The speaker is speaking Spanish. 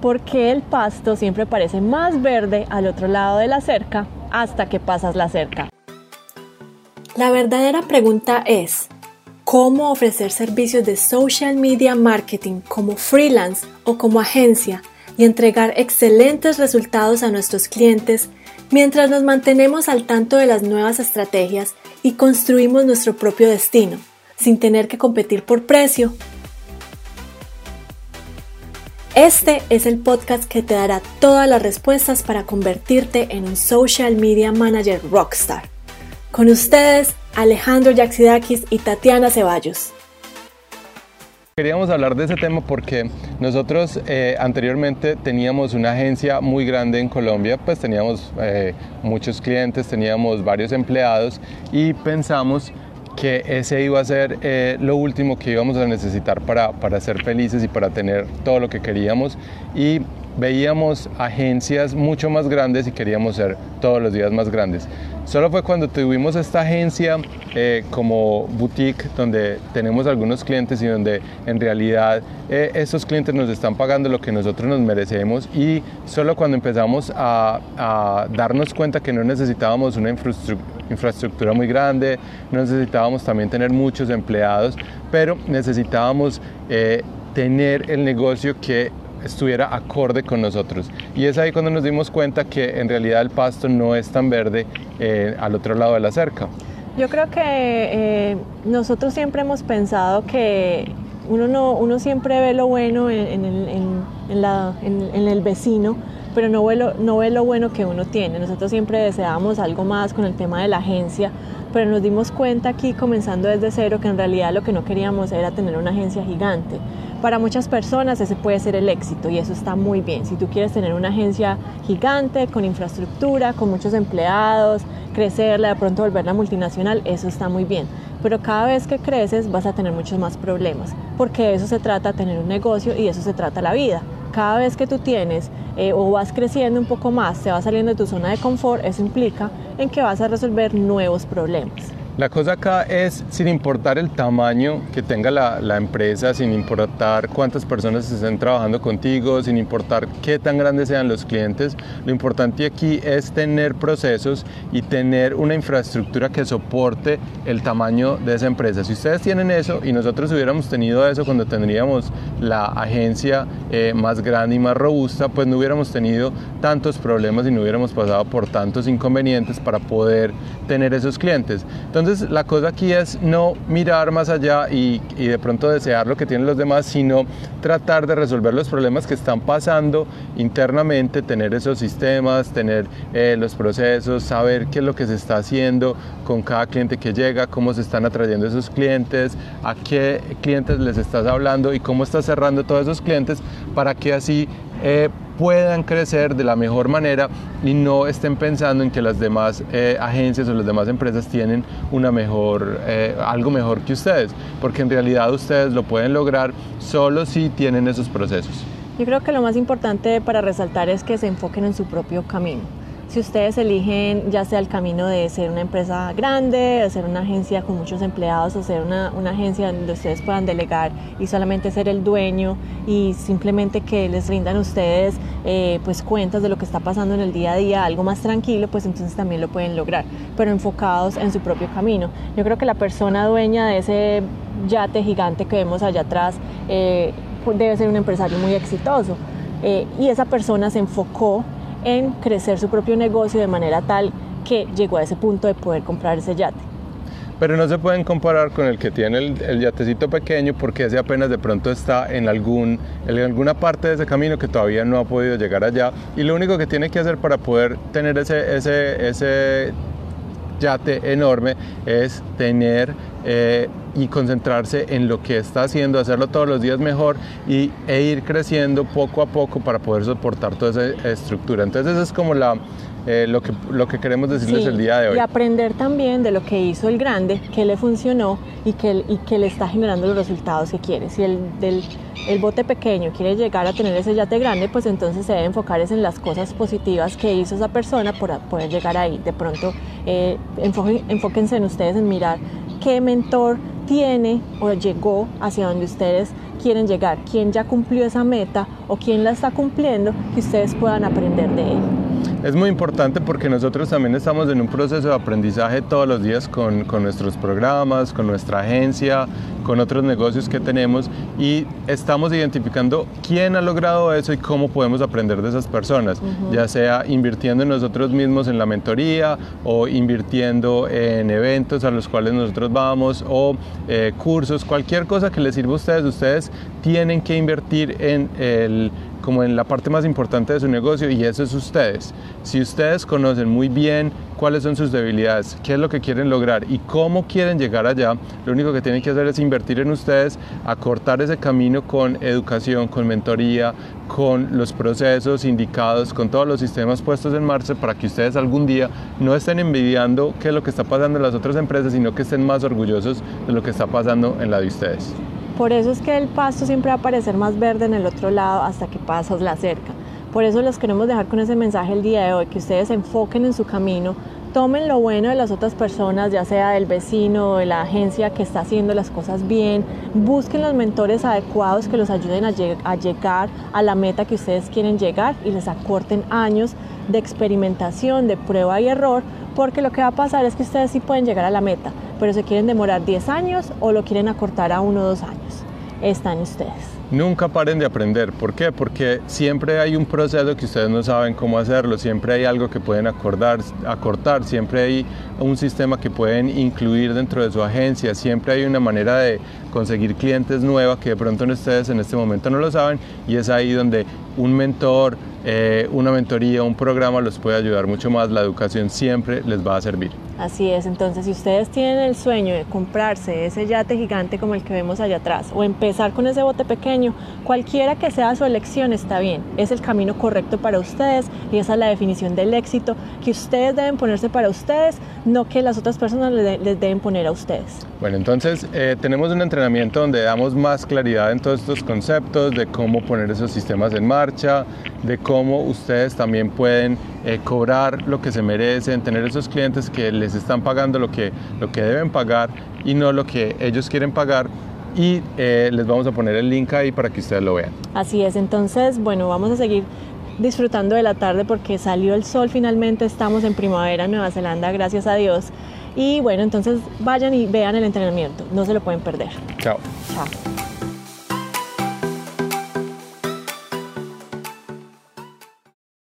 porque el pasto siempre parece más verde al otro lado de la cerca hasta que pasas la cerca. La verdadera pregunta es, ¿cómo ofrecer servicios de social media marketing como freelance o como agencia y entregar excelentes resultados a nuestros clientes mientras nos mantenemos al tanto de las nuevas estrategias y construimos nuestro propio destino, sin tener que competir por precio este es el podcast que te dará todas las respuestas para convertirte en un social media manager rockstar. Con ustedes, Alejandro Yaxidakis y Tatiana Ceballos. Queríamos hablar de ese tema porque nosotros eh, anteriormente teníamos una agencia muy grande en Colombia, pues teníamos eh, muchos clientes, teníamos varios empleados y pensamos que ese iba a ser eh, lo último que íbamos a necesitar para, para ser felices y para tener todo lo que queríamos. Y veíamos agencias mucho más grandes y queríamos ser todos los días más grandes. Solo fue cuando tuvimos esta agencia eh, como boutique donde tenemos algunos clientes y donde en realidad eh, estos clientes nos están pagando lo que nosotros nos merecemos y solo cuando empezamos a, a darnos cuenta que no necesitábamos una infraestructura muy grande, necesitábamos también tener muchos empleados, pero necesitábamos eh, tener el negocio que estuviera acorde con nosotros. Y es ahí cuando nos dimos cuenta que en realidad el pasto no es tan verde eh, al otro lado de la cerca. Yo creo que eh, nosotros siempre hemos pensado que uno, no, uno siempre ve lo bueno en, en, la, en el vecino, pero no ve, lo, bueno que uno tiene. Nosotros siempre deseábamos algo más con el tema de la agencia, pero nos dimos cuenta aquí comenzando desde cero que en realidad lo que no queríamos era tener una agencia gigante. Para muchas personas ese puede ser el éxito y eso está muy bien. Si tú quieres tener una agencia gigante, con infraestructura, con muchos empleados, crecerla, de pronto volverla multinacional, eso está muy bien. Pero cada vez que creces vas a tener muchos más problemas, porque de eso se trata tener un negocio y de eso se trata la vida. Cada vez que tú tienes eh, o vas creciendo un poco más, te vas saliendo de tu zona de confort, eso implica en que vas a resolver nuevos problemas. La cosa acá es, sin importar el tamaño que tenga la, empresa, sin importar cuántas personas estén trabajando contigo, sin importar qué tan grandes sean los clientes, lo importante aquí es tener procesos y tener una infraestructura que soporte el tamaño de esa empresa. Si ustedes tienen eso y nosotros hubiéramos tenido eso cuando tendríamos la agencia eh, más grande y más robusta, pues no hubiéramos tenido tantos problemas y no hubiéramos pasado por tantos inconvenientes para poder tener esos clientes. Entonces la cosa aquí es no mirar más allá y, de pronto desear lo que tienen los demás, sino tratar de resolver los problemas que están pasando internamente, tener esos sistemas, tener eh, los procesos, saber qué es lo que se está haciendo con cada cliente que llega, cómo se están atrayendo esos clientes, a qué clientes les estás hablando y cómo estás cerrando todos esos clientes para que así eh, puedan crecer de la mejor manera y no estén pensando en que las demás eh, agencias o las demás empresas tienen una mejor, eh, algo mejor que ustedes, porque en realidad ustedes lo pueden lograr solo si tienen esos procesos. Yo creo que lo más importante para resaltar es que se enfoquen en su propio camino si ustedes eligen ya sea el camino de ser una empresa grande, de ser una agencia con muchos empleados o ser una, agencia donde ustedes puedan delegar y solamente ser el dueño y simplemente que les rindan ustedes eh, pues cuentas de lo que está pasando en el día a día, algo más tranquilo, pues entonces también lo pueden lograr, pero enfocados en su propio camino. Yo creo que la persona dueña de ese yate gigante que vemos allá atrás eh, debe ser un empresario muy exitoso. Eh, y esa persona se enfocó en crecer su propio negocio de manera tal que llegó a ese punto de poder comprar ese yate. Pero no se pueden comparar con el que tiene el, yatecito pequeño porque ese apenas de pronto está en, algún, en alguna parte de ese camino que todavía no ha podido llegar allá y lo único que tiene que hacer para poder tener ese, ese, ese yate enorme es tener eh, y concentrarse en lo que está haciendo, hacerlo todos los días mejor y, e ir creciendo poco a poco para poder soportar toda esa estructura. Entonces eso es como la, eh, lo, que, lo que queremos decirles el día de hoy. Y aprender también de lo que hizo el grande, que le funcionó y que, y que le está generando los resultados que quiere. Si el, del, el bote pequeño quiere llegar a tener ese yate grande, pues entonces se debe enfocar en las cosas positivas que hizo esa persona para poder llegar ahí. De pronto, eh, enfóquense en ustedes en mirar qué mentor tiene o llegó hacia donde ustedes quieren llegar, quién ya cumplió esa meta o quién la está cumpliendo, que ustedes puedan aprender de él. Es muy importante porque nosotros también estamos en un proceso de aprendizaje todos los días con, con, nuestros programas, con nuestra agencia, con otros negocios que tenemos y estamos identificando quién ha logrado eso y cómo podemos aprender de esas personas, ya sea invirtiendo en nosotros mismos en la mentoría o invirtiendo en eventos a los cuales nosotros vamos o eh, cursos, cualquier cosa que les sirva a ustedes, ustedes tienen que invertir en el como en la parte más importante de su negocio y eso es ustedes. Si ustedes conocen muy bien cuáles son sus debilidades, qué es lo que quieren lograr y cómo quieren llegar allá, lo único que tienen que hacer es invertir en ustedes, acortar ese camino con educación, con mentoría, con los procesos indicados, con todos los sistemas puestos en marcha para que ustedes algún día no estén envidiando qué es lo que está pasando en las otras empresas, sino que estén más orgullosos de lo que está pasando en la de ustedes. Por eso es que el pasto siempre va a parecer más verde en el otro lado hasta que pasas la cerca. Por eso los queremos dejar con ese mensaje el día de hoy, que ustedes se enfoquen en su camino, tomen lo bueno de las otras personas, ya sea del vecino o de la agencia que está haciendo las cosas bien, busquen los mentores adecuados que los ayuden a, llegar a la meta que ustedes quieren llegar y les acorten años de experimentación, de prueba y error, porque lo que va a pasar es que ustedes sí pueden llegar a la meta, pero se quieren demorar 10 años o lo quieren acortar a uno o dos años. Están ustedes. Nunca paren de aprender. ¿Por qué? Porque siempre hay un proceso que ustedes no saben cómo hacerlo, siempre hay algo que pueden acordar, acortar, siempre hay un sistema que pueden incluir dentro de su agencia, siempre hay una manera de conseguir clientes nuevas que de pronto ustedes en este momento no lo saben y es ahí donde un mentor, eh, una mentoría, un programa los puede ayudar mucho más. La educación siempre les va a servir. Así es, entonces si ustedes tienen el sueño de comprarse ese yate gigante como el que vemos allá atrás o empezar con ese bote pequeño, cualquiera que sea su elección está bien, es el camino correcto para ustedes y esa es la definición del éxito que ustedes deben ponerse para ustedes, no que las otras personas les, deben poner a ustedes. Bueno, entonces eh, tenemos un entrenamiento donde damos más claridad en todos estos conceptos de cómo poner esos sistemas en marcha, de cómo ustedes también pueden eh, cobrar lo que se merecen, tener esos clientes que les están pagando lo que, lo que deben pagar y no lo que ellos quieren pagar y eh, les vamos a poner el link ahí para que ustedes lo vean. Así es, entonces, bueno, vamos a seguir disfrutando de la tarde porque salió el sol finalmente, estamos en primavera en Nueva Zelanda, gracias a Dios. Y bueno, entonces vayan y vean el entrenamiento, no se lo pueden perder. Chao. Chao.